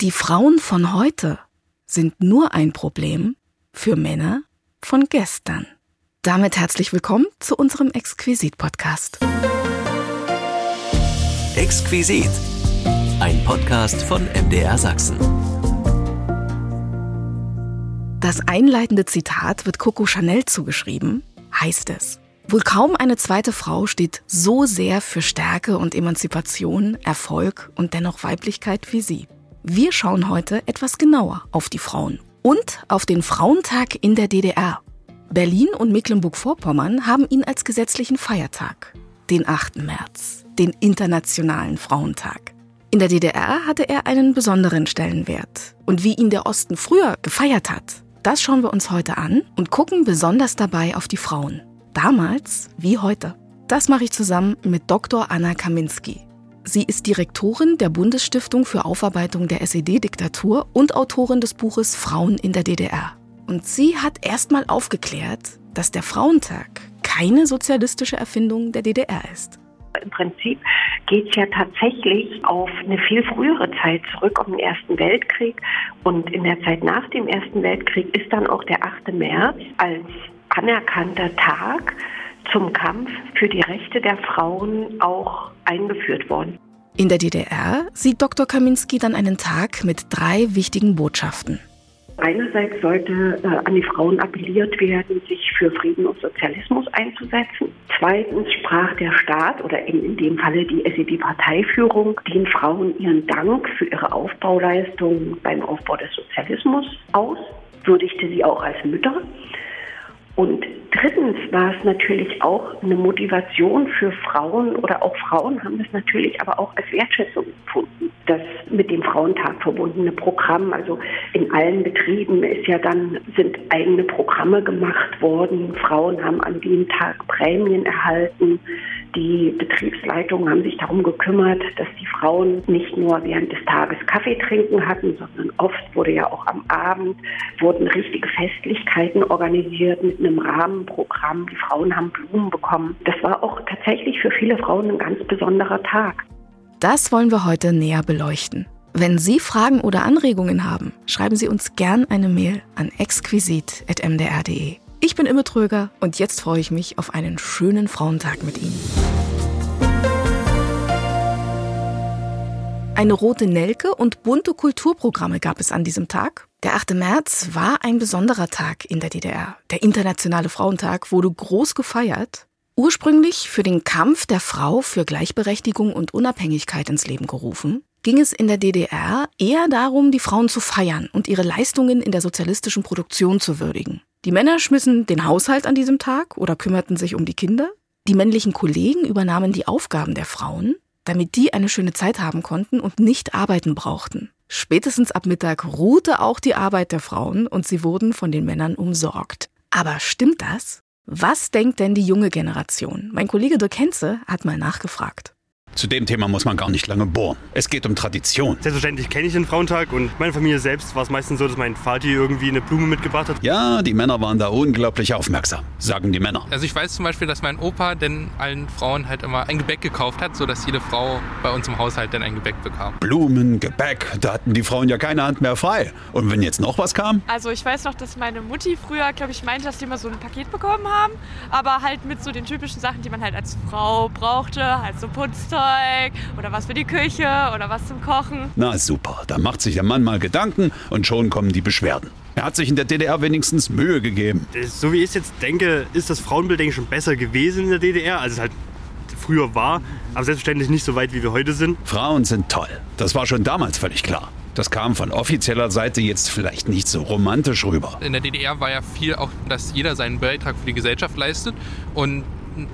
Die Frauen von heute sind nur ein Problem für Männer von gestern. Damit herzlich willkommen zu unserem Exquisit-Podcast. Exquisit. Ein Podcast von MDR Sachsen. Das einleitende Zitat wird Coco Chanel zugeschrieben, heißt es. Wohl kaum eine zweite Frau steht so sehr für Stärke und Emanzipation, Erfolg und dennoch Weiblichkeit wie sie. Wir schauen heute etwas genauer auf die Frauen und auf den Frauentag in der DDR. Berlin und Mecklenburg-Vorpommern haben ihn als gesetzlichen Feiertag, den 8. März, den Internationalen Frauentag. In der DDR hatte er einen besonderen Stellenwert. Und wie ihn der Osten früher gefeiert hat, das schauen wir uns heute an und gucken besonders dabei auf die Frauen. Damals wie heute. Das mache ich zusammen mit Dr. Anna Kaminski. Sie ist Direktorin der Bundesstiftung für Aufarbeitung der SED-Diktatur und Autorin des Buches Frauen in der DDR. Und sie hat erstmal aufgeklärt, dass der Frauentag keine sozialistische Erfindung der DDR ist. Im Prinzip geht es ja tatsächlich auf eine viel frühere Zeit zurück, um den Ersten Weltkrieg. Und in der Zeit nach dem Ersten Weltkrieg ist dann auch der 8. März als anerkannter Tag zum Kampf für die Rechte der Frauen auch eingeführt worden. In der DDR sieht Dr. Kaminski dann einen Tag mit drei wichtigen Botschaften. Einerseits sollte äh, an die Frauen appelliert werden, sich für Frieden und Sozialismus einzusetzen. Zweitens sprach der Staat oder in, in dem Falle die SED-Parteiführung den Frauen ihren Dank für ihre Aufbauleistung beim Aufbau des Sozialismus aus, würdigte sie auch als Mütter. Und drittens war es natürlich auch eine Motivation für Frauen oder auch Frauen haben es natürlich aber auch als Wertschätzung empfunden. Das mit dem Frauentag verbundene Programm, also in allen Betrieben ist ja dann, sind eigene Programme gemacht worden. Frauen haben an dem Tag Prämien erhalten. Die Betriebsleitungen haben sich darum gekümmert, dass die Frauen nicht nur während des Tages Kaffee trinken hatten, sondern oft wurde ja auch am Abend wurden richtige Festlichkeiten organisiert mit einem Rahmenprogramm. Die Frauen haben Blumen bekommen. Das war auch tatsächlich für viele Frauen ein ganz besonderer Tag. Das wollen wir heute näher beleuchten. Wenn Sie Fragen oder Anregungen haben, schreiben Sie uns gern eine Mail an exquisit.mdr.de. Ich bin Imme Tröger und jetzt freue ich mich auf einen schönen Frauentag mit Ihnen. Eine rote Nelke und bunte Kulturprogramme gab es an diesem Tag. Der 8. März war ein besonderer Tag in der DDR. Der Internationale Frauentag wurde groß gefeiert. Ursprünglich für den Kampf der Frau für Gleichberechtigung und Unabhängigkeit ins Leben gerufen, ging es in der DDR eher darum, die Frauen zu feiern und ihre Leistungen in der sozialistischen Produktion zu würdigen. Die Männer schmissen den Haushalt an diesem Tag oder kümmerten sich um die Kinder. Die männlichen Kollegen übernahmen die Aufgaben der Frauen, damit die eine schöne Zeit haben konnten und nicht arbeiten brauchten. Spätestens ab Mittag ruhte auch die Arbeit der Frauen und sie wurden von den Männern umsorgt. Aber stimmt das? Was denkt denn die junge Generation? Mein Kollege Dirk Henze hat mal nachgefragt. Zu dem Thema muss man gar nicht lange bohren. Es geht um Tradition. Selbstverständlich kenne ich den Frauentag und meine Familie selbst war es meistens so, dass mein Vati irgendwie eine Blume mitgebracht hat. Ja, die Männer waren da unglaublich aufmerksam, sagen die Männer. Also ich weiß zum Beispiel, dass mein Opa denn allen Frauen halt immer ein Gebäck gekauft hat, sodass jede Frau bei uns im Haushalt dann ein Gebäck bekam. Blumen, Gebäck, da hatten die Frauen ja keine Hand mehr frei. Und wenn jetzt noch was kam? Also ich weiß noch, dass meine Mutti früher, glaube ich, meinte, dass die immer so ein Paket bekommen haben, aber halt mit so den typischen Sachen, die man halt als Frau brauchte, halt so Putzzeug oder was für die Küche oder was zum Kochen. Na super, da macht sich der Mann mal Gedanken und schon kommen die Beschwerden. Er hat sich in der DDR wenigstens Mühe gegeben. So wie ich es jetzt denke, ist das Frauenbild denke ich, schon besser gewesen in der DDR, als es halt früher war. Aber selbstverständlich nicht so weit, wie wir heute sind. Frauen sind toll. Das war schon damals völlig klar. Das kam von offizieller Seite jetzt vielleicht nicht so romantisch rüber. In der DDR war ja viel auch, dass jeder seinen Beitrag für die Gesellschaft leistet und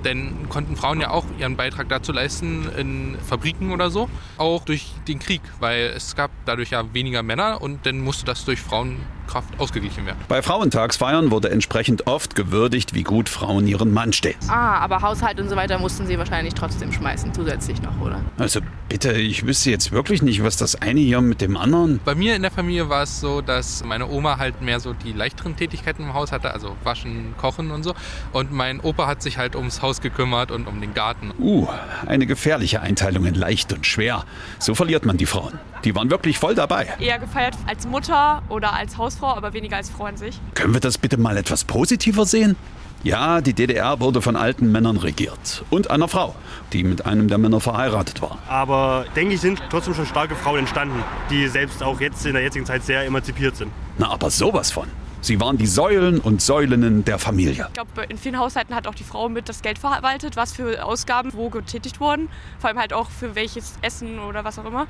dann konnten Frauen ja auch ihren Beitrag dazu leisten in Fabriken oder so, auch durch den Krieg, weil es gab dadurch ja weniger Männer und dann musste das durch Frauen Kraft ausgeglichen werden. Bei Frauentagsfeiern wurde entsprechend oft gewürdigt, wie gut Frauen ihren Mann stehen. Ah, aber Haushalt und so weiter mussten sie wahrscheinlich trotzdem schmeißen, zusätzlich noch, oder? Also bitte, ich wüsste jetzt wirklich nicht, was das eine hier mit dem anderen. Bei mir in der Familie war es so, dass meine Oma halt mehr so die leichteren Tätigkeiten im Haus hatte, also waschen, kochen und so. Und mein Opa hat sich halt ums Haus gekümmert und um den Garten. Uh, eine gefährliche Einteilung in leicht und schwer. So verliert man die Frauen. Die waren wirklich voll dabei. Eher gefeiert als Mutter oder als Hausfrau, aber weniger als Frau an sich. Können wir das bitte mal etwas positiver sehen? Ja, die DDR wurde von alten Männern regiert. Und einer Frau, die mit einem der Männer verheiratet war. Aber denke ich, sind trotzdem schon starke Frauen entstanden, die selbst auch jetzt in der jetzigen Zeit sehr emanzipiert sind. Na, aber sowas von. Sie waren die Säulen und Säulinnen der Familie. Ich glaube, in vielen Haushalten hat auch die Frau mit das Geld verwaltet, was für Ausgaben wo getätigt wurden. Vor allem halt auch für welches Essen oder was auch immer.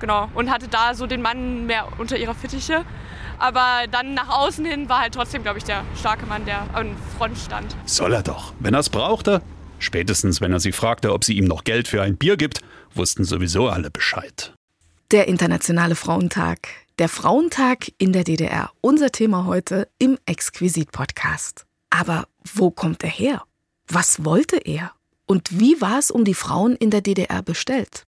Genau. Und hatte da so den Mann mehr unter ihrer Fittiche. Aber dann nach außen hin war halt trotzdem, glaube ich, der starke Mann, der an Front stand. Soll er doch, wenn er es brauchte. Spätestens, wenn er sie fragte, ob sie ihm noch Geld für ein Bier gibt, wussten sowieso alle Bescheid. Der Internationale Frauentag. Der Frauentag in der DDR. Unser Thema heute im Exquisit-Podcast. Aber wo kommt er her? Was wollte er? Und wie war es um die Frauen in der DDR bestellt?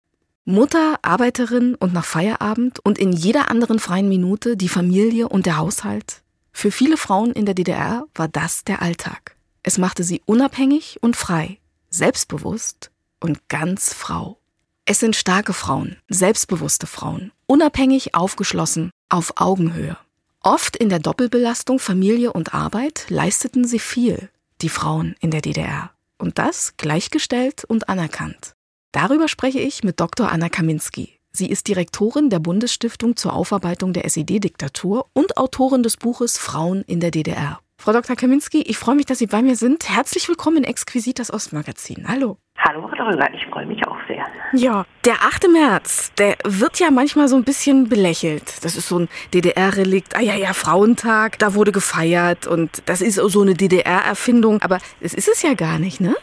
Mutter, Arbeiterin und nach Feierabend und in jeder anderen freien Minute die Familie und der Haushalt. Für viele Frauen in der DDR war das der Alltag. Es machte sie unabhängig und frei, selbstbewusst und ganz Frau. Es sind starke Frauen, selbstbewusste Frauen, unabhängig, aufgeschlossen, auf Augenhöhe. Oft in der Doppelbelastung Familie und Arbeit leisteten sie viel, die Frauen in der DDR. Und das gleichgestellt und anerkannt. Darüber spreche ich mit Dr. Anna Kaminski. Sie ist Direktorin der Bundesstiftung zur Aufarbeitung der SED-Diktatur und Autorin des Buches Frauen in der DDR. Frau Dr. Kaminski, ich freue mich, dass Sie bei mir sind. Herzlich willkommen in Exquisit, das Ostmagazin. Hallo. Hallo, Röger, ich freue mich auch sehr. Ja, der 8. März, der wird ja manchmal so ein bisschen belächelt. Das ist so ein DDR-Relikt. Ah ja, ja, Frauentag, da wurde gefeiert und das ist so eine DDR-Erfindung. Aber es ist es ja gar nicht, ne?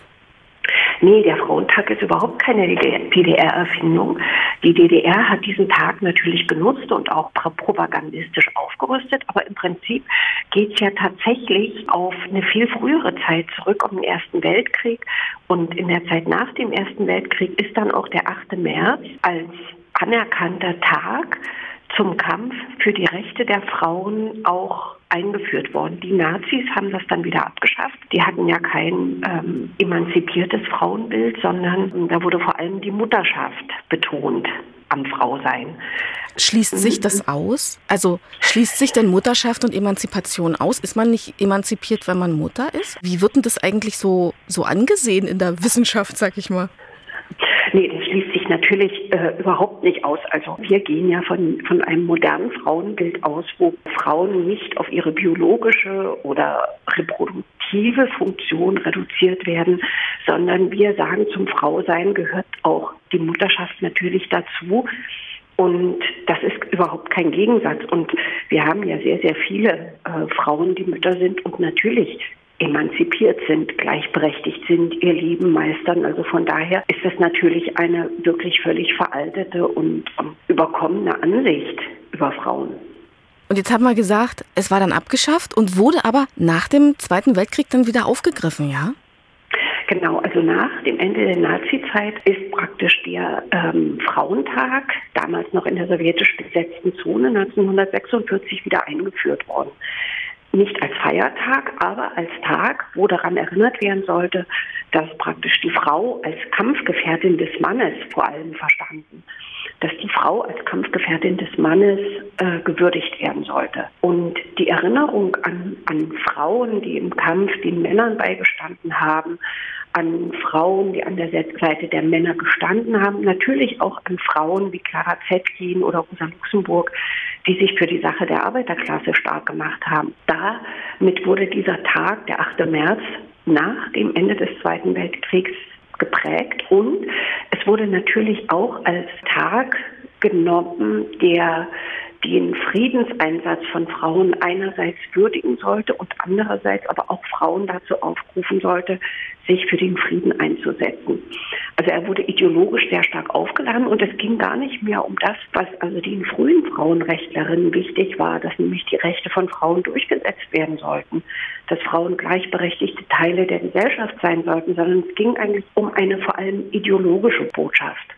Nee, der Frauentag ist überhaupt keine DDR-Erfindung. Die DDR hat diesen Tag natürlich genutzt und auch propagandistisch aufgerüstet, aber im Prinzip geht es ja tatsächlich auf eine viel frühere Zeit zurück, um den Ersten Weltkrieg. Und in der Zeit nach dem Ersten Weltkrieg ist dann auch der 8. März als anerkannter Tag zum Kampf für die Rechte der Frauen auch eingeführt worden. Die Nazis haben das dann wieder abgeschafft. Die hatten ja kein ähm, emanzipiertes Frauenbild, sondern da wurde vor allem die Mutterschaft betont am Frausein. Schließt sich das aus? Also schließt sich denn Mutterschaft und Emanzipation aus? Ist man nicht emanzipiert, wenn man Mutter ist? Wie wird denn das eigentlich so, so angesehen in der Wissenschaft, sag ich mal? Nee, das schließt sich natürlich äh, überhaupt nicht aus. Also wir gehen ja von, von einem modernen Frauenbild aus, wo Frauen nicht auf ihre biologische oder reproduktive Funktion reduziert werden, sondern wir sagen, zum Frausein gehört auch die Mutterschaft natürlich dazu. Und das ist überhaupt kein Gegensatz. Und wir haben ja sehr, sehr viele äh, Frauen, die Mütter sind und natürlich emanzipiert sind, gleichberechtigt sind, ihr Leben meistern. Also von daher ist das natürlich eine wirklich völlig veraltete und überkommene Ansicht über Frauen. Und jetzt haben wir gesagt, es war dann abgeschafft und wurde aber nach dem Zweiten Weltkrieg dann wieder aufgegriffen, ja? Genau, also nach dem Ende der Nazizeit ist praktisch der ähm, Frauentag, damals noch in der sowjetisch besetzten Zone, 1946 wieder eingeführt worden nicht als Feiertag, aber als Tag, wo daran erinnert werden sollte, dass praktisch die Frau als Kampfgefährtin des Mannes vor allem verstanden, dass die Frau als Kampfgefährtin des Mannes äh, gewürdigt werden sollte. Und die Erinnerung an, an Frauen, die im Kampf den Männern beigestanden haben, an Frauen, die an der Seite der Männer gestanden haben, natürlich auch an Frauen wie Clara Zetkin oder Rosa Luxemburg, die sich für die Sache der Arbeiterklasse stark gemacht haben. Damit wurde dieser Tag, der 8. März, nach dem Ende des Zweiten Weltkriegs geprägt und es wurde natürlich auch als Tag genommen, der den Friedenseinsatz von Frauen einerseits würdigen sollte und andererseits aber auch Frauen dazu aufrufen sollte, sich für den Frieden einzusetzen. Also er wurde ideologisch sehr stark aufgeladen und es ging gar nicht mehr um das, was also den frühen Frauenrechtlerinnen wichtig war, dass nämlich die Rechte von Frauen durchgesetzt werden sollten, dass Frauen gleichberechtigte Teile der Gesellschaft sein sollten, sondern es ging eigentlich um eine vor allem ideologische Botschaft.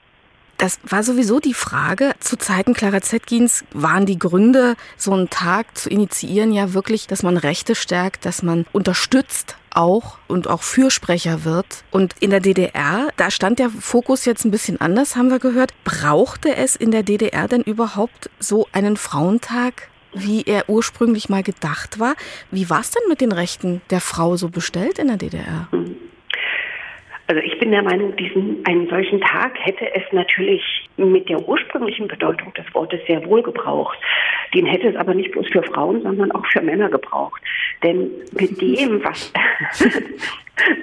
Das war sowieso die Frage. Zu Zeiten Clara Zetkins waren die Gründe, so einen Tag zu initiieren, ja wirklich, dass man Rechte stärkt, dass man unterstützt auch und auch Fürsprecher wird. Und in der DDR, da stand der Fokus jetzt ein bisschen anders, haben wir gehört. Brauchte es in der DDR denn überhaupt so einen Frauentag? wie er ursprünglich mal gedacht war. Wie war es denn mit den Rechten der Frau so bestellt in der DDR? Also ich bin der Meinung, diesen, einen solchen Tag hätte es natürlich mit der ursprünglichen Bedeutung des Wortes sehr wohl gebraucht. Den hätte es aber nicht bloß für Frauen, sondern auch für Männer gebraucht. Denn mit dem, was,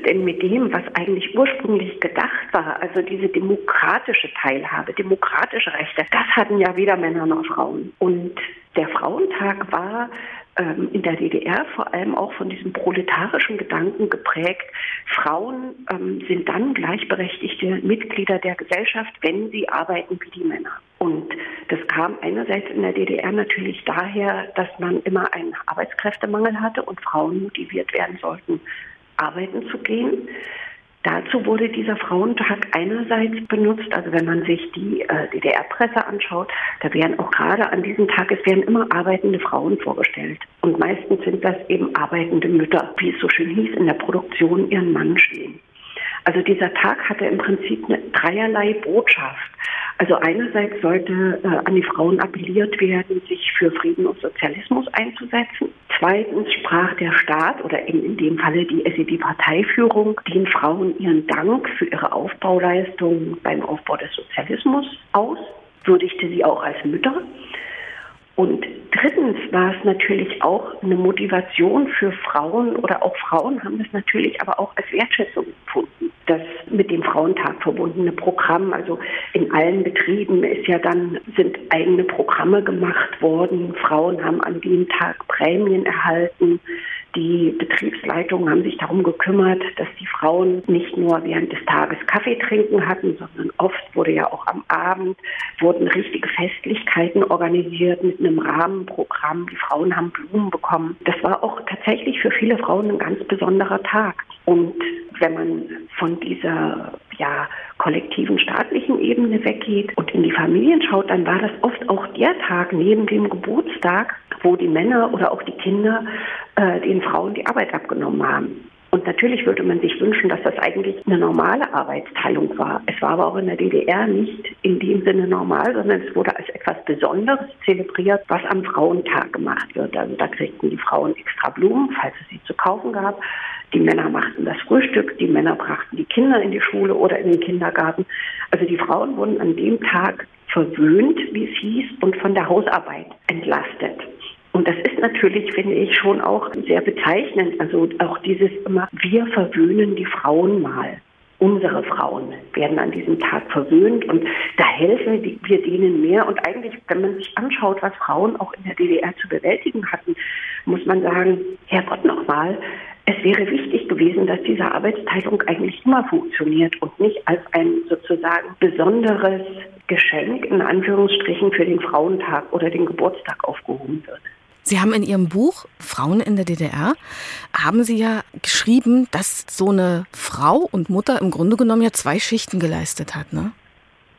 denn mit dem, was eigentlich ursprünglich gedacht war, also diese demokratische Teilhabe, demokratische Rechte, das hatten ja weder Männer noch Frauen. Und der Frauentag war in der DDR vor allem auch von diesem proletarischen Gedanken geprägt. Frauen ähm, sind dann gleichberechtigte Mitglieder der Gesellschaft, wenn sie arbeiten wie die Männer. Und das kam einerseits in der DDR natürlich daher, dass man immer einen Arbeitskräftemangel hatte und Frauen motiviert werden sollten, arbeiten zu gehen. Dazu wurde dieser Frauentag einerseits benutzt, also wenn man sich die äh, DDR-Presse anschaut, da werden auch gerade an diesem Tag, es werden immer arbeitende Frauen vorgestellt. Und meistens sind das eben arbeitende Mütter, wie es so schön hieß, in der Produktion ihren Mann stehen. Also dieser Tag hatte im Prinzip eine dreierlei Botschaft. Also einerseits sollte äh, an die Frauen appelliert werden, sich für Frieden und Sozialismus einzusetzen. Zweitens sprach der Staat oder in, in dem Falle die SED-Parteiführung den Frauen ihren Dank für ihre Aufbauleistung beim Aufbau des Sozialismus aus, würdigte sie auch als Mütter. Und drittens war es natürlich auch eine Motivation für Frauen oder auch Frauen haben das natürlich aber auch als Wertschätzung empfunden. Das mit dem Frauentag verbundene Programm, also in allen Betrieben ist ja dann, sind eigene Programme gemacht worden. Frauen haben an dem Tag Prämien erhalten. Die Betriebsleitungen haben sich darum gekümmert, dass die Frauen nicht nur während des Tages Kaffee trinken hatten, sondern oft wurde ja auch am Abend wurden richtige Festlichkeiten organisiert mit einem Rahmenprogramm. Die Frauen haben Blumen bekommen. Das war auch tatsächlich für viele Frauen ein ganz besonderer Tag. Und wenn man von dieser ja, kollektiven staatlichen Ebene weggeht und in die Familien schaut, dann war das oft auch der Tag neben dem Geburtstag, wo die Männer oder auch die Kinder äh, den Frauen die Arbeit abgenommen haben. Und natürlich würde man sich wünschen, dass das eigentlich eine normale Arbeitsteilung war. Es war aber auch in der DDR nicht in dem Sinne normal, sondern es wurde als etwas Besonderes zelebriert, was am Frauentag gemacht wird. Also da kriegten die Frauen extra Blumen, falls es sie zu kaufen gab. Die Männer machten das Frühstück, die Männer brachten die Kinder in die Schule oder in den Kindergarten. Also die Frauen wurden an dem Tag verwöhnt, wie es hieß, und von der Hausarbeit entlastet. Und das ist natürlich, finde ich, schon auch sehr bezeichnend. Also auch dieses immer, wir verwöhnen die Frauen mal. Unsere Frauen werden an diesem Tag verwöhnt und da helfen wir denen mehr. Und eigentlich, wenn man sich anschaut, was Frauen auch in der DDR zu bewältigen hatten, muss man sagen, Herrgott nochmal, es wäre wichtig gewesen, dass diese Arbeitsteilung eigentlich immer funktioniert und nicht als ein sozusagen besonderes Geschenk in Anführungsstrichen für den Frauentag oder den Geburtstag aufgehoben wird. Sie haben in Ihrem Buch Frauen in der DDR, haben Sie ja geschrieben, dass so eine Frau und Mutter im Grunde genommen ja zwei Schichten geleistet hat, ne?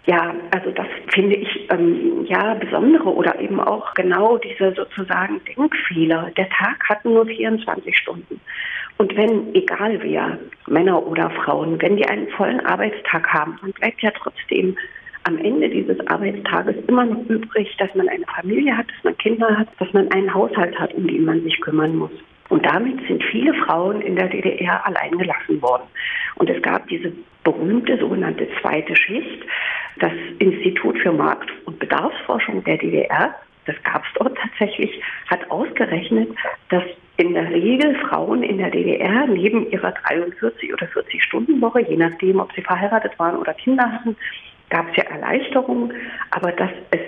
Ja, also das finde ich ähm, ja besondere oder eben auch genau diese sozusagen Denkfehler. Der Tag hat nur 24 Stunden. Und wenn, egal wer, Männer oder Frauen, wenn die einen vollen Arbeitstag haben, dann bleibt ja trotzdem am Ende dieses Arbeitstages immer noch übrig, dass man eine Familie hat, dass man Kinder hat, dass man einen Haushalt hat, um den man sich kümmern muss. Und damit sind viele Frauen in der DDR allein gelassen worden. Und es gab diese berühmte sogenannte zweite Schicht. Das Institut für Markt- und Bedarfsforschung der DDR, das gab es dort tatsächlich, hat ausgerechnet, dass in der Regel Frauen in der DDR neben ihrer 43 oder 40 Stunden Woche, je nachdem, ob sie verheiratet waren oder Kinder hatten, gab es ja Erleichterungen, aber dass es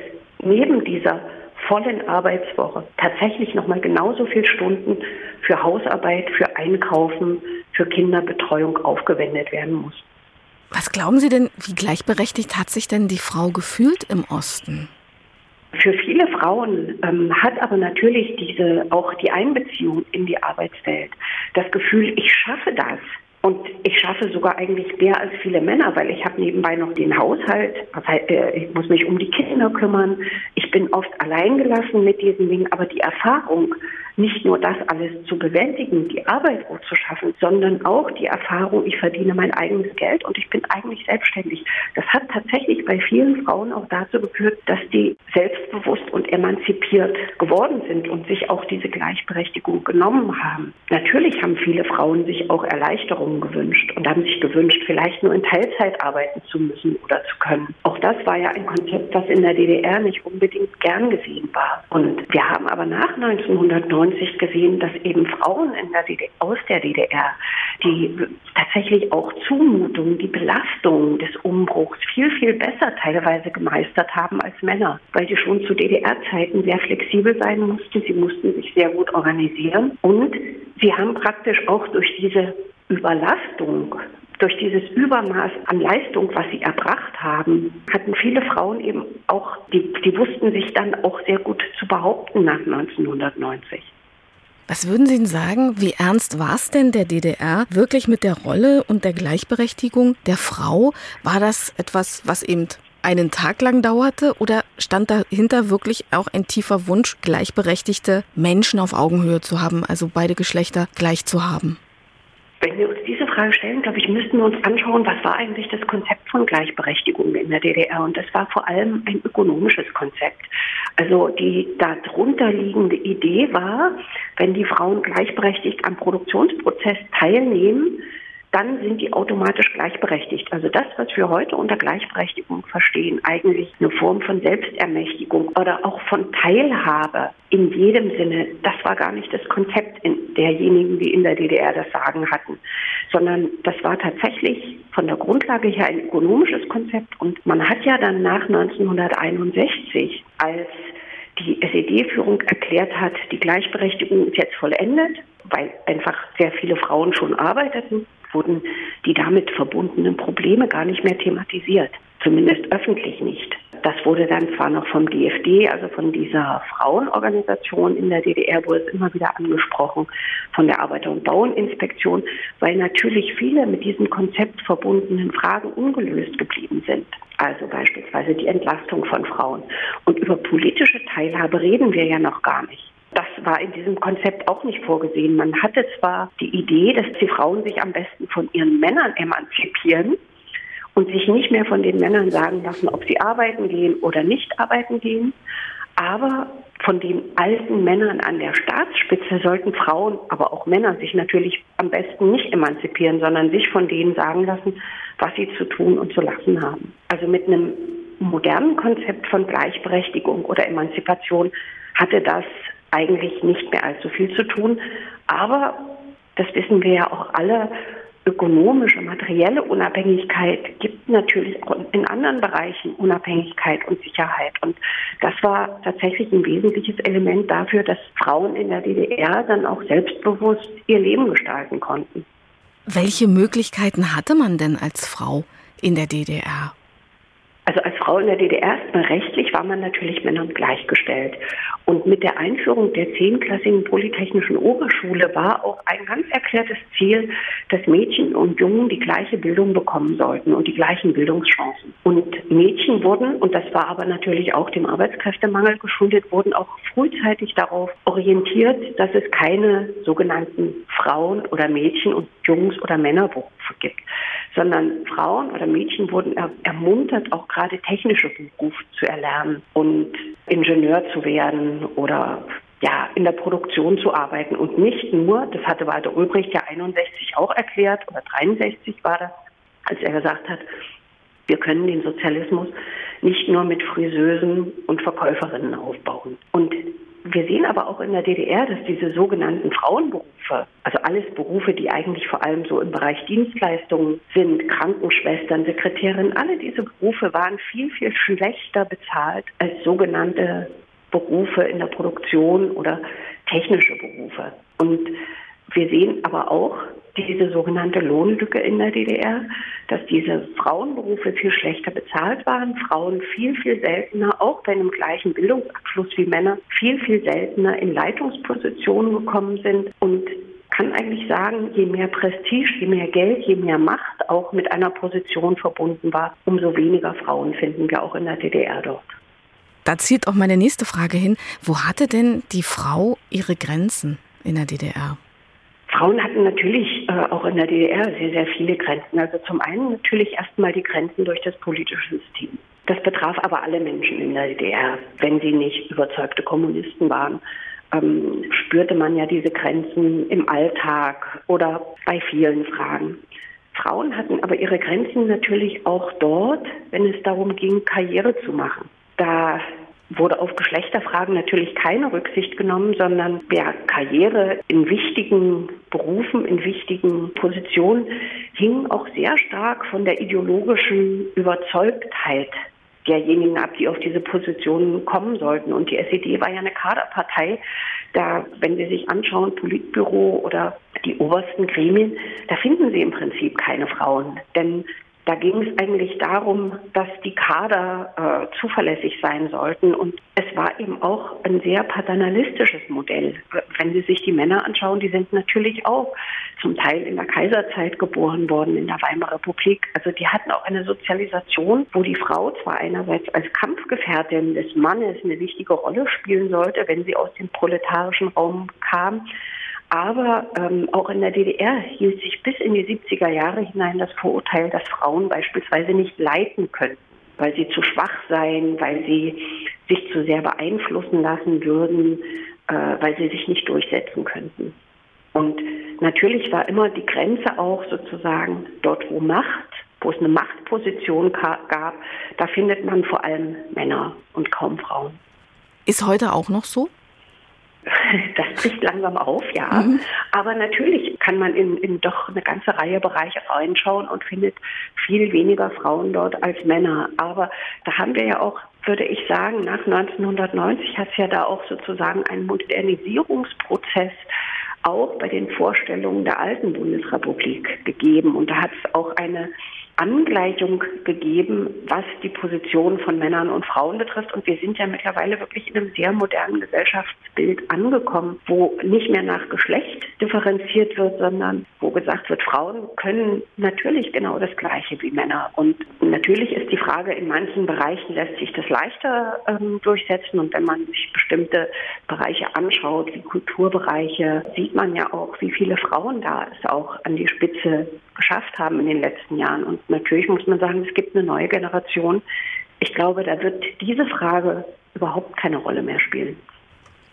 neben dieser vollen Arbeitswoche tatsächlich nochmal genauso viele Stunden für Hausarbeit, für Einkaufen, für Kinderbetreuung aufgewendet werden muss. Was glauben Sie denn, wie gleichberechtigt hat sich denn die Frau gefühlt im Osten? Für viele Frauen ähm, hat aber natürlich diese auch die Einbeziehung in die Arbeitswelt das Gefühl, ich schaffe das. Und ich schaffe sogar eigentlich mehr als viele Männer, weil ich habe nebenbei noch den Haushalt. Äh, ich muss mich um die Kinder kümmern. Ich bin oft alleingelassen mit diesen Dingen. Aber die Erfahrung, nicht nur das alles zu bewältigen, die Arbeit gut zu schaffen, sondern auch die Erfahrung, ich verdiene mein eigenes Geld und ich bin eigentlich selbstständig. Das hat tatsächlich bei vielen Frauen auch dazu geführt, dass die selbstbewusst und emanzipiert geworden sind und sich auch diese Gleichberechtigung genommen haben. Natürlich haben viele Frauen sich auch Erleichterungen gewünscht und haben sich gewünscht, vielleicht nur in Teilzeit arbeiten zu müssen oder zu können. Auch das war ja ein Konzept, das in der DDR nicht unbedingt gern gesehen war. Und wir haben aber nach 1990 1990 gesehen, dass eben Frauen der DDR, aus der DDR, die tatsächlich auch Zumutungen, die Belastungen des Umbruchs viel, viel besser teilweise gemeistert haben als Männer, weil die schon zu DDR-Zeiten sehr flexibel sein mussten. Sie mussten sich sehr gut organisieren und sie haben praktisch auch durch diese Überlastung durch dieses Übermaß an Leistung, was sie erbracht haben, hatten viele Frauen eben auch, die, die wussten sich dann auch sehr gut zu behaupten nach 1990. Was würden Sie denn sagen, wie ernst war es denn der DDR wirklich mit der Rolle und der Gleichberechtigung der Frau? War das etwas, was eben einen Tag lang dauerte oder stand dahinter wirklich auch ein tiefer Wunsch, gleichberechtigte Menschen auf Augenhöhe zu haben, also beide Geschlechter gleich zu haben? Wenn wir uns diese Frage stellen, glaube ich, müssten wir uns anschauen, was war eigentlich das Konzept von Gleichberechtigung in der DDR? Und das war vor allem ein ökonomisches Konzept. Also die darunter liegende Idee war, wenn die Frauen gleichberechtigt am Produktionsprozess teilnehmen, dann sind die automatisch gleichberechtigt. Also das, was wir heute unter Gleichberechtigung verstehen, eigentlich eine Form von Selbstermächtigung oder auch von Teilhabe in jedem Sinne, das war gar nicht das Konzept derjenigen, die in der DDR das Sagen hatten, sondern das war tatsächlich von der Grundlage her ein ökonomisches Konzept. Und man hat ja dann nach 1961, als die SED-Führung erklärt hat, die Gleichberechtigung ist jetzt vollendet, weil einfach sehr viele Frauen schon arbeiteten, wurden die damit verbundenen Probleme gar nicht mehr thematisiert, zumindest öffentlich nicht. Das wurde dann zwar noch vom DFD, also von dieser Frauenorganisation in der DDR, wurde es immer wieder angesprochen, von der Arbeiter- und Bauerninspektion, weil natürlich viele mit diesem Konzept verbundenen Fragen ungelöst geblieben sind. Also beispielsweise die Entlastung von Frauen. Und über politische Teilhabe reden wir ja noch gar nicht. Das war in diesem Konzept auch nicht vorgesehen. Man hatte zwar die Idee, dass die Frauen sich am besten von ihren Männern emanzipieren und sich nicht mehr von den Männern sagen lassen, ob sie arbeiten gehen oder nicht arbeiten gehen. Aber von den alten Männern an der Staatsspitze sollten Frauen, aber auch Männer sich natürlich am besten nicht emanzipieren, sondern sich von denen sagen lassen, was sie zu tun und zu lassen haben. Also mit einem modernen Konzept von Gleichberechtigung oder Emanzipation hatte das eigentlich nicht mehr allzu viel zu tun. Aber das wissen wir ja auch alle, ökonomische, materielle Unabhängigkeit gibt natürlich auch in anderen Bereichen Unabhängigkeit und Sicherheit. Und das war tatsächlich ein wesentliches Element dafür, dass Frauen in der DDR dann auch selbstbewusst ihr Leben gestalten konnten. Welche Möglichkeiten hatte man denn als Frau in der DDR? Frau in der DDR erstmal rechtlich war man natürlich Männern gleichgestellt. Und mit der Einführung der zehnklassigen Polytechnischen Oberschule war auch ein ganz erklärtes Ziel, dass Mädchen und Jungen die gleiche Bildung bekommen sollten und die gleichen Bildungschancen. Und Mädchen wurden, und das war aber natürlich auch dem Arbeitskräftemangel geschuldet, wurden auch frühzeitig darauf orientiert, dass es keine sogenannten Frauen- oder Mädchen- und Jungs- oder Männerberufe gibt sondern Frauen oder Mädchen wurden er ermuntert, auch gerade technische Berufe zu erlernen und Ingenieur zu werden oder ja, in der Produktion zu arbeiten und nicht nur, das hatte Walter Ulbricht ja 61 auch erklärt oder 63 war das, als er gesagt hat, wir können den Sozialismus nicht nur mit Friseusen und Verkäuferinnen aufbauen. Und wir sehen aber auch in der DDR, dass diese sogenannten Frauenberufe, also alles Berufe, die eigentlich vor allem so im Bereich Dienstleistungen sind, Krankenschwestern, Sekretärinnen, alle diese Berufe waren viel, viel schlechter bezahlt als sogenannte Berufe in der Produktion oder technische Berufe. Und wir sehen aber auch diese sogenannte Lohnlücke in der DDR, dass diese Frauenberufe viel schlechter bezahlt waren, Frauen viel, viel seltener, auch bei einem gleichen Bildungsabschluss wie Männer, viel, viel seltener in Leitungspositionen gekommen sind und kann eigentlich sagen, je mehr Prestige, je mehr Geld, je mehr Macht auch mit einer Position verbunden war, umso weniger Frauen finden wir auch in der DDR dort. Da zielt auch meine nächste Frage hin. Wo hatte denn die Frau ihre Grenzen in der DDR? Frauen hatten natürlich äh, auch in der DDR sehr, sehr viele Grenzen. Also zum einen natürlich erstmal die Grenzen durch das politische System. Das betraf aber alle Menschen in der DDR, wenn sie nicht überzeugte Kommunisten waren. Ähm, spürte man ja diese Grenzen im Alltag oder bei vielen Fragen. Frauen hatten aber ihre Grenzen natürlich auch dort, wenn es darum ging, Karriere zu machen. Da wurde auf Geschlechterfragen natürlich keine Rücksicht genommen, sondern wer Karriere in wichtigen Berufen, in wichtigen Positionen hing auch sehr stark von der ideologischen Überzeugtheit derjenigen ab, die auf diese Positionen kommen sollten. Und die SED war ja eine Kaderpartei. Da, wenn Sie sich anschauen, Politbüro oder die obersten Gremien, da finden Sie im Prinzip keine Frauen. Denn da ging es eigentlich darum, dass die Kader äh, zuverlässig sein sollten. Und es war eben auch ein sehr paternalistisches Modell. Wenn Sie sich die Männer anschauen, die sind natürlich auch zum Teil in der Kaiserzeit geboren worden, in der Weimarer Republik. Also die hatten auch eine Sozialisation, wo die Frau zwar einerseits als Kampfgefährtin des Mannes eine wichtige Rolle spielen sollte, wenn sie aus dem proletarischen Raum kam, aber ähm, auch in der DDR hielt sich bis in die 70er Jahre hinein das Vorurteil, dass Frauen beispielsweise nicht leiten könnten, weil sie zu schwach seien, weil sie sich zu sehr beeinflussen lassen würden, äh, weil sie sich nicht durchsetzen könnten. Und natürlich war immer die Grenze auch sozusagen dort, wo Macht, wo es eine Machtposition gab, da findet man vor allem Männer und kaum Frauen. Ist heute auch noch so? Das bricht langsam auf, ja. Mhm. Aber natürlich kann man in, in doch eine ganze Reihe Bereiche reinschauen und findet viel weniger Frauen dort als Männer. Aber da haben wir ja auch, würde ich sagen, nach 1990 hat es ja da auch sozusagen einen Modernisierungsprozess auch bei den Vorstellungen der alten Bundesrepublik gegeben. Und da hat es auch eine Angleichung gegeben, was die Position von Männern und Frauen betrifft. Und wir sind ja mittlerweile wirklich in einem sehr modernen Gesellschaftsbild angekommen, wo nicht mehr nach Geschlecht differenziert wird, sondern wo gesagt wird, Frauen können natürlich genau das Gleiche wie Männer. Und natürlich ist die Frage, in manchen Bereichen lässt sich das leichter ähm, durchsetzen. Und wenn man sich bestimmte Bereiche anschaut, wie Kulturbereiche, sieht man ja auch, wie viele Frauen da es auch an die Spitze geschafft haben in den letzten Jahren. Und natürlich muss man sagen, es gibt eine neue Generation. Ich glaube, da wird diese Frage überhaupt keine Rolle mehr spielen.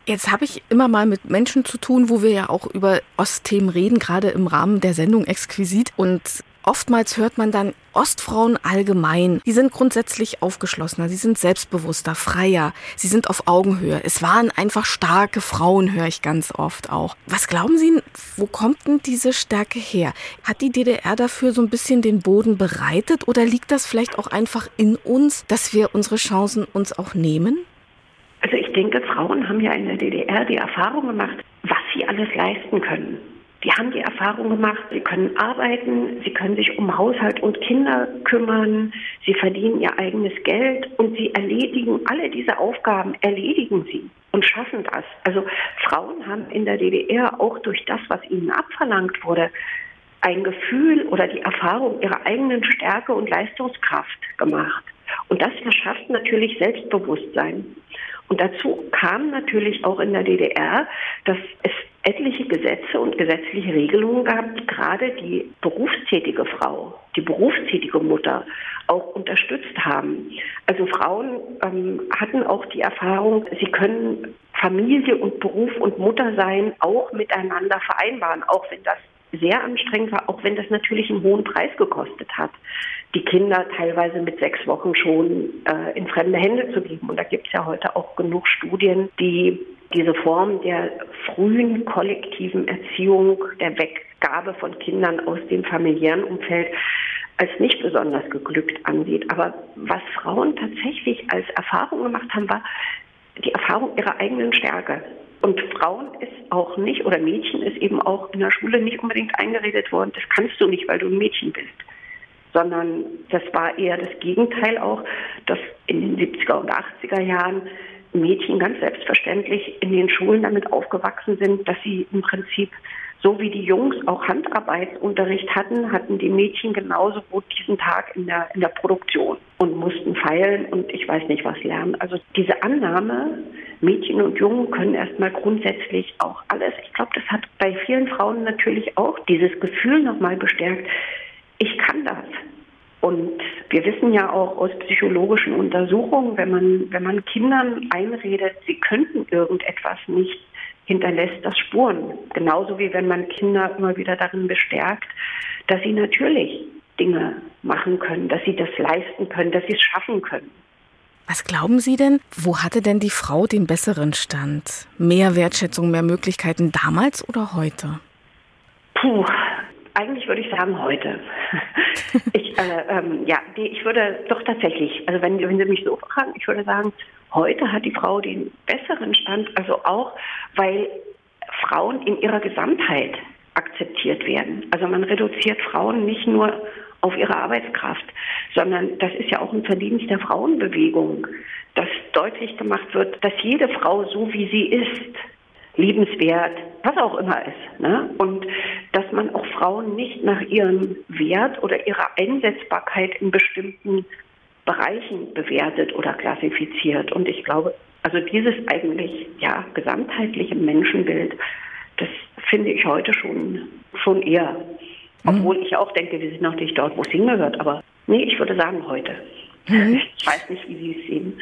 Jetzt habe ich immer mal mit Menschen zu tun, wo wir ja auch über Ostthemen reden, gerade im Rahmen der Sendung Exquisit. Und Oftmals hört man dann Ostfrauen allgemein. Die sind grundsätzlich aufgeschlossener, sie sind selbstbewusster, freier, sie sind auf Augenhöhe. Es waren einfach starke Frauen, höre ich ganz oft auch. Was glauben Sie, wo kommt denn diese Stärke her? Hat die DDR dafür so ein bisschen den Boden bereitet oder liegt das vielleicht auch einfach in uns, dass wir unsere Chancen uns auch nehmen? Also ich denke, Frauen haben ja in der DDR die Erfahrung gemacht, was sie alles leisten können. Die haben die Erfahrung gemacht, sie können arbeiten, sie können sich um Haushalt und Kinder kümmern, sie verdienen ihr eigenes Geld und sie erledigen alle diese Aufgaben, erledigen sie und schaffen das. Also Frauen haben in der DDR auch durch das, was ihnen abverlangt wurde, ein Gefühl oder die Erfahrung ihrer eigenen Stärke und Leistungskraft gemacht. Und das verschafft natürlich Selbstbewusstsein. Und dazu kam natürlich auch in der DDR, dass es etliche Gesetze und gesetzliche Regelungen gab, die gerade die berufstätige Frau, die berufstätige Mutter auch unterstützt haben. Also Frauen ähm, hatten auch die Erfahrung, sie können Familie und Beruf und Mutter sein auch miteinander vereinbaren, auch wenn das sehr anstrengend war, auch wenn das natürlich einen hohen Preis gekostet hat, die Kinder teilweise mit sechs Wochen schon äh, in fremde Hände zu geben. Und da gibt es ja heute auch genug Studien, die diese Form der frühen kollektiven Erziehung, der Weggabe von Kindern aus dem familiären Umfeld als nicht besonders geglückt ansieht. Aber was Frauen tatsächlich als Erfahrung gemacht haben, war, die Erfahrung ihrer eigenen Stärke. Und Frauen ist auch nicht, oder Mädchen ist eben auch in der Schule nicht unbedingt eingeredet worden, das kannst du nicht, weil du ein Mädchen bist. Sondern das war eher das Gegenteil auch, dass in den 70er und 80er Jahren Mädchen ganz selbstverständlich in den Schulen damit aufgewachsen sind, dass sie im Prinzip so wie die Jungs auch Handarbeitsunterricht hatten, hatten die Mädchen genauso gut diesen Tag in der, in der Produktion und mussten feilen und ich weiß nicht was lernen. Also diese Annahme, Mädchen und Jungen können erstmal grundsätzlich auch alles. Ich glaube, das hat bei vielen Frauen natürlich auch dieses Gefühl nochmal bestärkt, ich kann das. Und wir wissen ja auch aus psychologischen Untersuchungen, wenn man, wenn man Kindern einredet, sie könnten irgendetwas nicht, hinterlässt das Spuren. Genauso wie wenn man Kinder immer wieder darin bestärkt, dass sie natürlich Dinge machen können, dass sie das leisten können, dass sie es schaffen können. Was glauben Sie denn, wo hatte denn die Frau den besseren Stand? Mehr Wertschätzung, mehr Möglichkeiten damals oder heute? Puh, eigentlich würde ich sagen heute. ich, äh, ähm, ja, die, ich würde doch tatsächlich, also wenn, wenn Sie mich so fragen, ich würde sagen, heute hat die Frau den besseren Stand, also auch, weil Frauen in ihrer Gesamtheit akzeptiert werden. Also man reduziert Frauen nicht nur auf ihre Arbeitskraft, sondern das ist ja auch ein Verdienst der Frauenbewegung, dass deutlich gemacht wird, dass jede Frau so wie sie ist, liebenswert, was auch immer ist. Ne? Und dass man auch Frauen nicht nach ihrem Wert oder ihrer Einsetzbarkeit in bestimmten Bereichen bewertet oder klassifiziert. Und ich glaube, also dieses eigentlich ja gesamtheitliche Menschenbild, das finde ich heute schon schon eher. Obwohl mhm. ich auch denke, wir sind noch nicht dort, wo es hingehört. Aber nee, ich würde sagen heute. Ich weiß nicht, wie Sie es sehen.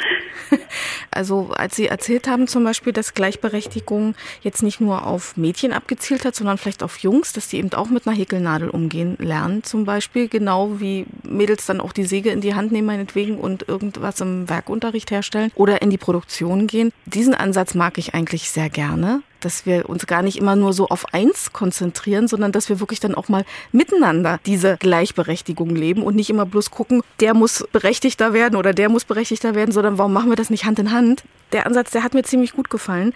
Also als Sie erzählt haben zum Beispiel, dass Gleichberechtigung jetzt nicht nur auf Mädchen abgezielt hat, sondern vielleicht auf Jungs, dass die eben auch mit einer Häkelnadel umgehen lernen zum Beispiel, genau wie Mädels dann auch die Säge in die Hand nehmen meinetwegen und irgendwas im Werkunterricht herstellen oder in die Produktion gehen. Diesen Ansatz mag ich eigentlich sehr gerne dass wir uns gar nicht immer nur so auf eins konzentrieren, sondern dass wir wirklich dann auch mal miteinander diese Gleichberechtigung leben und nicht immer bloß gucken, der muss berechtigter werden oder der muss berechtigter werden, sondern warum machen wir das nicht Hand in Hand? Der Ansatz, der hat mir ziemlich gut gefallen.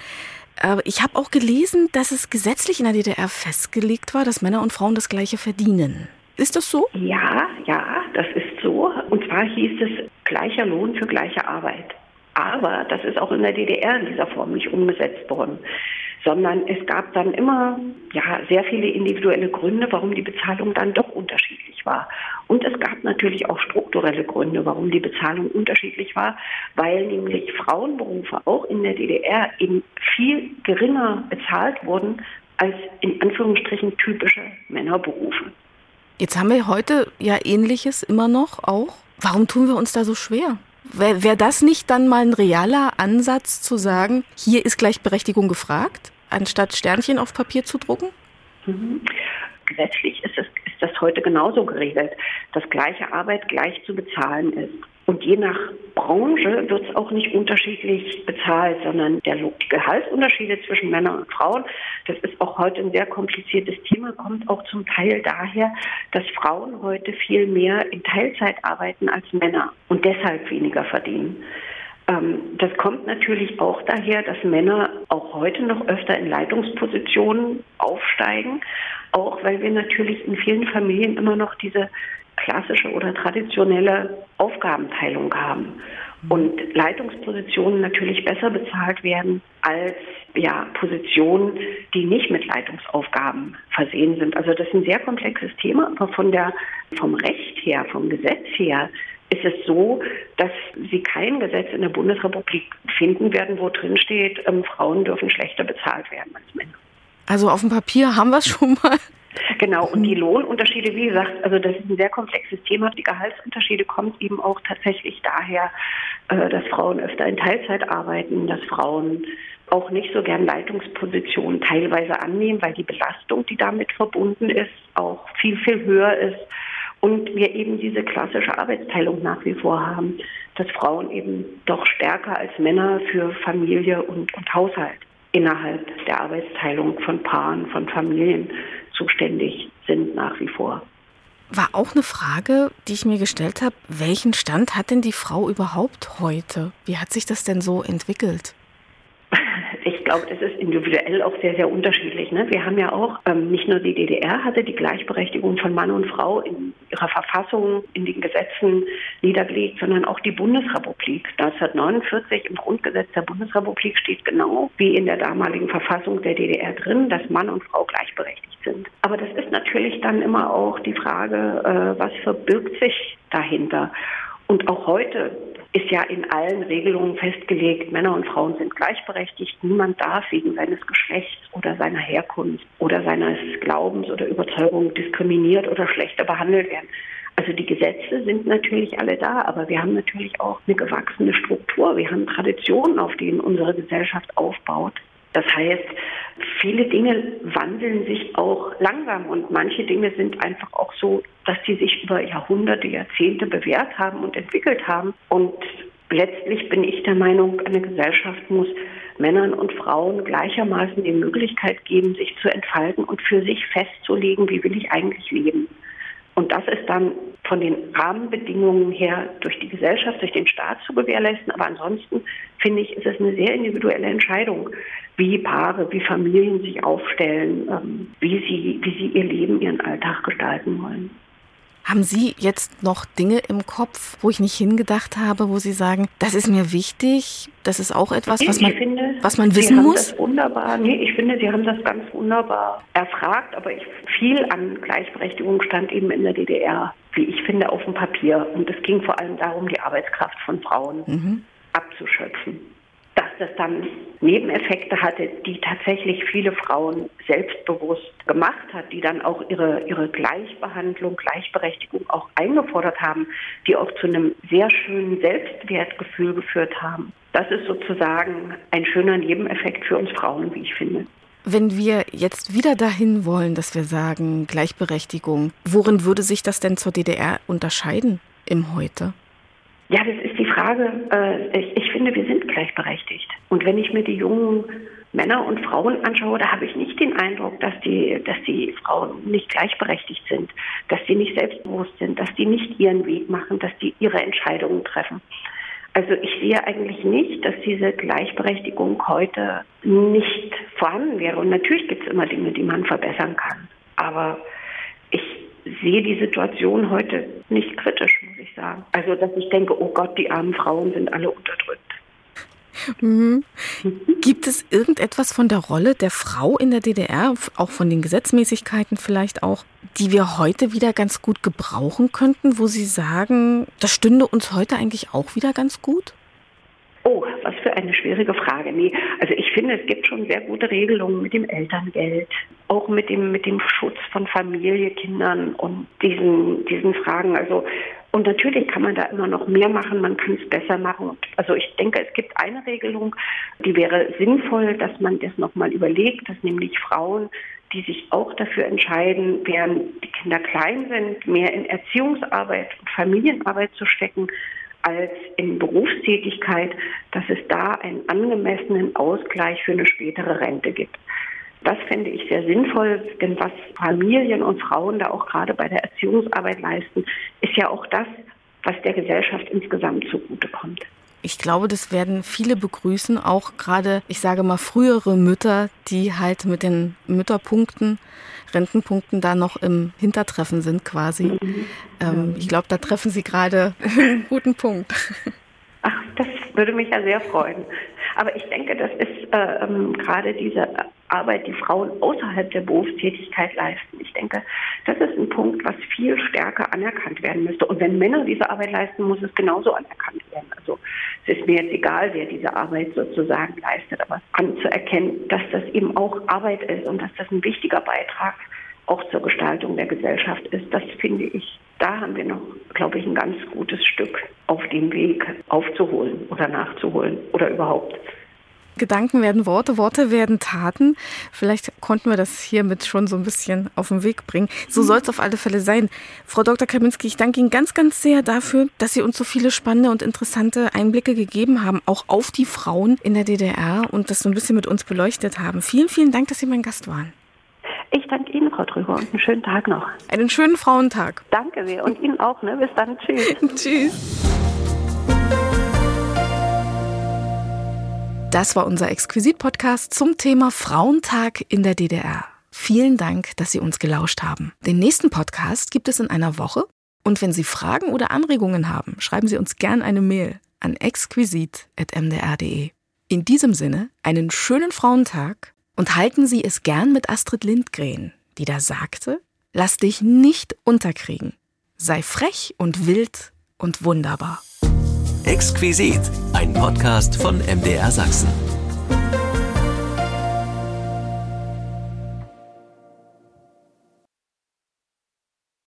Ich habe auch gelesen, dass es gesetzlich in der DDR festgelegt war, dass Männer und Frauen das Gleiche verdienen. Ist das so? Ja, ja, das ist so. Und zwar hieß es gleicher Lohn für gleiche Arbeit. Aber das ist auch in der DDR in dieser Form nicht umgesetzt worden sondern es gab dann immer ja, sehr viele individuelle Gründe, warum die Bezahlung dann doch unterschiedlich war. Und es gab natürlich auch strukturelle Gründe, warum die Bezahlung unterschiedlich war, weil nämlich Frauenberufe auch in der DDR eben viel geringer bezahlt wurden als in Anführungsstrichen typische Männerberufe. Jetzt haben wir heute ja ähnliches immer noch auch. Warum tun wir uns da so schwer? Wäre wär das nicht dann mal ein realer Ansatz zu sagen, hier ist Gleichberechtigung gefragt, anstatt Sternchen auf Papier zu drucken? Mhm. Gesetzlich ist, es, ist das heute genauso geregelt, dass gleiche Arbeit gleich zu bezahlen ist. Und je nach Branche wird es auch nicht unterschiedlich bezahlt, sondern der Gehaltsunterschiede zwischen Männern und Frauen, das ist auch heute ein sehr kompliziertes Thema, kommt auch zum Teil daher, dass Frauen heute viel mehr in Teilzeit arbeiten als Männer und deshalb weniger verdienen. Ähm, das kommt natürlich auch daher, dass Männer auch heute noch öfter in Leitungspositionen aufsteigen, auch weil wir natürlich in vielen Familien immer noch diese klassische oder traditionelle Aufgabenteilung haben und Leitungspositionen natürlich besser bezahlt werden als ja, Positionen, die nicht mit Leitungsaufgaben versehen sind. Also das ist ein sehr komplexes Thema, aber von der, vom Recht her, vom Gesetz her ist es so, dass Sie kein Gesetz in der Bundesrepublik finden werden, wo drin steht, ähm, Frauen dürfen schlechter bezahlt werden als Männer. Also auf dem Papier haben wir es schon mal. Genau, und die Lohnunterschiede, wie gesagt, also das ist ein sehr komplexes Thema. Die Gehaltsunterschiede kommen eben auch tatsächlich daher, äh, dass Frauen öfter in Teilzeit arbeiten, dass Frauen auch nicht so gern Leitungspositionen teilweise annehmen, weil die Belastung, die damit verbunden ist, auch viel, viel höher ist. Und wir eben diese klassische Arbeitsteilung nach wie vor haben, dass Frauen eben doch stärker als Männer für Familie und, und Haushalt innerhalb der Arbeitsteilung von Paaren, von Familien zuständig sind nach wie vor. War auch eine Frage, die ich mir gestellt habe, welchen Stand hat denn die Frau überhaupt heute? Wie hat sich das denn so entwickelt? Glaube, das ist individuell auch sehr, sehr unterschiedlich. Ne? Wir haben ja auch, ähm, nicht nur die DDR hatte die Gleichberechtigung von Mann und Frau in ihrer Verfassung, in den Gesetzen niedergelegt, sondern auch die Bundesrepublik. 1949 im Grundgesetz der Bundesrepublik steht genau wie in der damaligen Verfassung der DDR drin, dass Mann und Frau gleichberechtigt sind. Aber das ist natürlich dann immer auch die Frage, äh, was verbirgt sich dahinter? Und auch heute ist ja in allen Regelungen festgelegt, Männer und Frauen sind gleichberechtigt. Niemand darf wegen seines Geschlechts oder seiner Herkunft oder seines Glaubens oder Überzeugung diskriminiert oder schlechter behandelt werden. Also die Gesetze sind natürlich alle da, aber wir haben natürlich auch eine gewachsene Struktur. Wir haben Traditionen, auf denen unsere Gesellschaft aufbaut. Das heißt, viele Dinge wandeln sich auch langsam und manche Dinge sind einfach auch so, dass sie sich über Jahrhunderte, Jahrzehnte bewährt haben und entwickelt haben. Und letztlich bin ich der Meinung, eine Gesellschaft muss Männern und Frauen gleichermaßen die Möglichkeit geben, sich zu entfalten und für sich festzulegen, wie will ich eigentlich leben. Und das ist dann von den Rahmenbedingungen her durch die Gesellschaft, durch den Staat zu gewährleisten. Aber ansonsten finde ich, ist es eine sehr individuelle Entscheidung, wie Paare, wie Familien sich aufstellen, ähm, wie sie, wie sie ihr Leben, ihren Alltag gestalten wollen. Haben Sie jetzt noch Dinge im Kopf, wo ich nicht hingedacht habe, wo Sie sagen, das ist mir wichtig, das ist auch etwas, was man, finde, was man wissen Sie muss? Das wunderbar. Nee, ich finde, Sie haben das ganz wunderbar erfragt, aber ich, viel an Gleichberechtigung stand eben in der DDR, wie ich finde, auf dem Papier. Und es ging vor allem darum, die Arbeitskraft von Frauen mhm. abzuschöpfen das dann Nebeneffekte hatte, die tatsächlich viele Frauen selbstbewusst gemacht hat, die dann auch ihre, ihre Gleichbehandlung, Gleichberechtigung auch eingefordert haben, die auch zu einem sehr schönen Selbstwertgefühl geführt haben. Das ist sozusagen ein schöner Nebeneffekt für uns Frauen, wie ich finde. Wenn wir jetzt wieder dahin wollen, dass wir sagen Gleichberechtigung, worin würde sich das denn zur DDR unterscheiden im Heute? Ja, das ist die Frage. Äh, ich, ich, finde, wir sind gleichberechtigt. Und wenn ich mir die jungen Männer und Frauen anschaue, da habe ich nicht den Eindruck, dass die, dass die Frauen nicht gleichberechtigt sind, dass sie nicht selbstbewusst sind, dass die nicht ihren Weg machen, dass die ihre Entscheidungen treffen. Also ich sehe eigentlich nicht, dass diese Gleichberechtigung heute nicht vorhanden wäre. Und natürlich gibt es immer Dinge, die man verbessern kann. Aber sehe die Situation heute nicht kritisch, muss ich sagen. Also, dass ich denke, oh Gott, die armen Frauen sind alle unterdrückt. Mhm. Gibt es irgendetwas von der Rolle der Frau in der DDR, auch von den Gesetzmäßigkeiten vielleicht auch, die wir heute wieder ganz gut gebrauchen könnten, wo Sie sagen, das stünde uns heute eigentlich auch wieder ganz gut? Oh, was für eine schwierige Frage. Nee, also ich finde, es gibt schon sehr gute Regelungen mit dem Elterngeld, auch mit dem, mit dem Schutz von Familie, Kindern und diesen, diesen Fragen. Also, und natürlich kann man da immer noch mehr machen, man kann es besser machen. Also ich denke, es gibt eine Regelung, die wäre sinnvoll, dass man das nochmal überlegt, dass nämlich Frauen die sich auch dafür entscheiden, während die Kinder klein sind, mehr in Erziehungsarbeit und Familienarbeit zu stecken, als in Berufstätigkeit, dass es da einen angemessenen Ausgleich für eine spätere Rente gibt. Das fände ich sehr sinnvoll, denn was Familien und Frauen da auch gerade bei der Erziehungsarbeit leisten, ist ja auch das, was der Gesellschaft insgesamt zugutekommt. Ich glaube, das werden viele begrüßen, auch gerade, ich sage mal, frühere Mütter, die halt mit den Mütterpunkten, Rentenpunkten da noch im Hintertreffen sind quasi. Mhm. Ähm, ich glaube, da treffen Sie gerade einen guten Punkt. Ach, das würde mich ja sehr freuen. Aber ich denke, das ist äh, ähm, gerade diese Arbeit, die Frauen außerhalb der Berufstätigkeit leisten. Ich denke, das ist ein Punkt, was viel stärker anerkannt werden müsste. Und wenn Männer diese Arbeit leisten, muss es genauso anerkannt werden. Also es ist mir jetzt egal, wer diese Arbeit sozusagen leistet, aber anzuerkennen, dass das eben auch Arbeit ist und dass das ein wichtiger Beitrag auch zur Gestaltung der Gesellschaft ist, das finde ich, da haben wir noch, glaube ich, ein ganz gutes Stück auf dem Weg aufzuholen oder nachzuholen oder überhaupt. Gedanken werden Worte, Worte werden Taten. Vielleicht konnten wir das hiermit schon so ein bisschen auf den Weg bringen. So mhm. soll es auf alle Fälle sein. Frau Dr. Kaminski, ich danke Ihnen ganz, ganz sehr dafür, dass Sie uns so viele spannende und interessante Einblicke gegeben haben, auch auf die Frauen in der DDR und das so ein bisschen mit uns beleuchtet haben. Vielen, vielen Dank, dass Sie mein Gast waren. Ich danke Frau Drüber, und einen schönen Tag noch. Einen schönen Frauentag. Danke sehr und Ihnen auch. Ne? Bis dann. Tschüss. Tschüss. Das war unser Exquisit-Podcast zum Thema Frauentag in der DDR. Vielen Dank, dass Sie uns gelauscht haben. Den nächsten Podcast gibt es in einer Woche. Und wenn Sie Fragen oder Anregungen haben, schreiben Sie uns gern eine Mail an exquisit.mdr.de. In diesem Sinne einen schönen Frauentag und halten Sie es gern mit Astrid Lindgren, die da sagte, lass dich nicht unterkriegen. Sei frech und wild und wunderbar. Exquisit, ein Podcast von MDR Sachsen.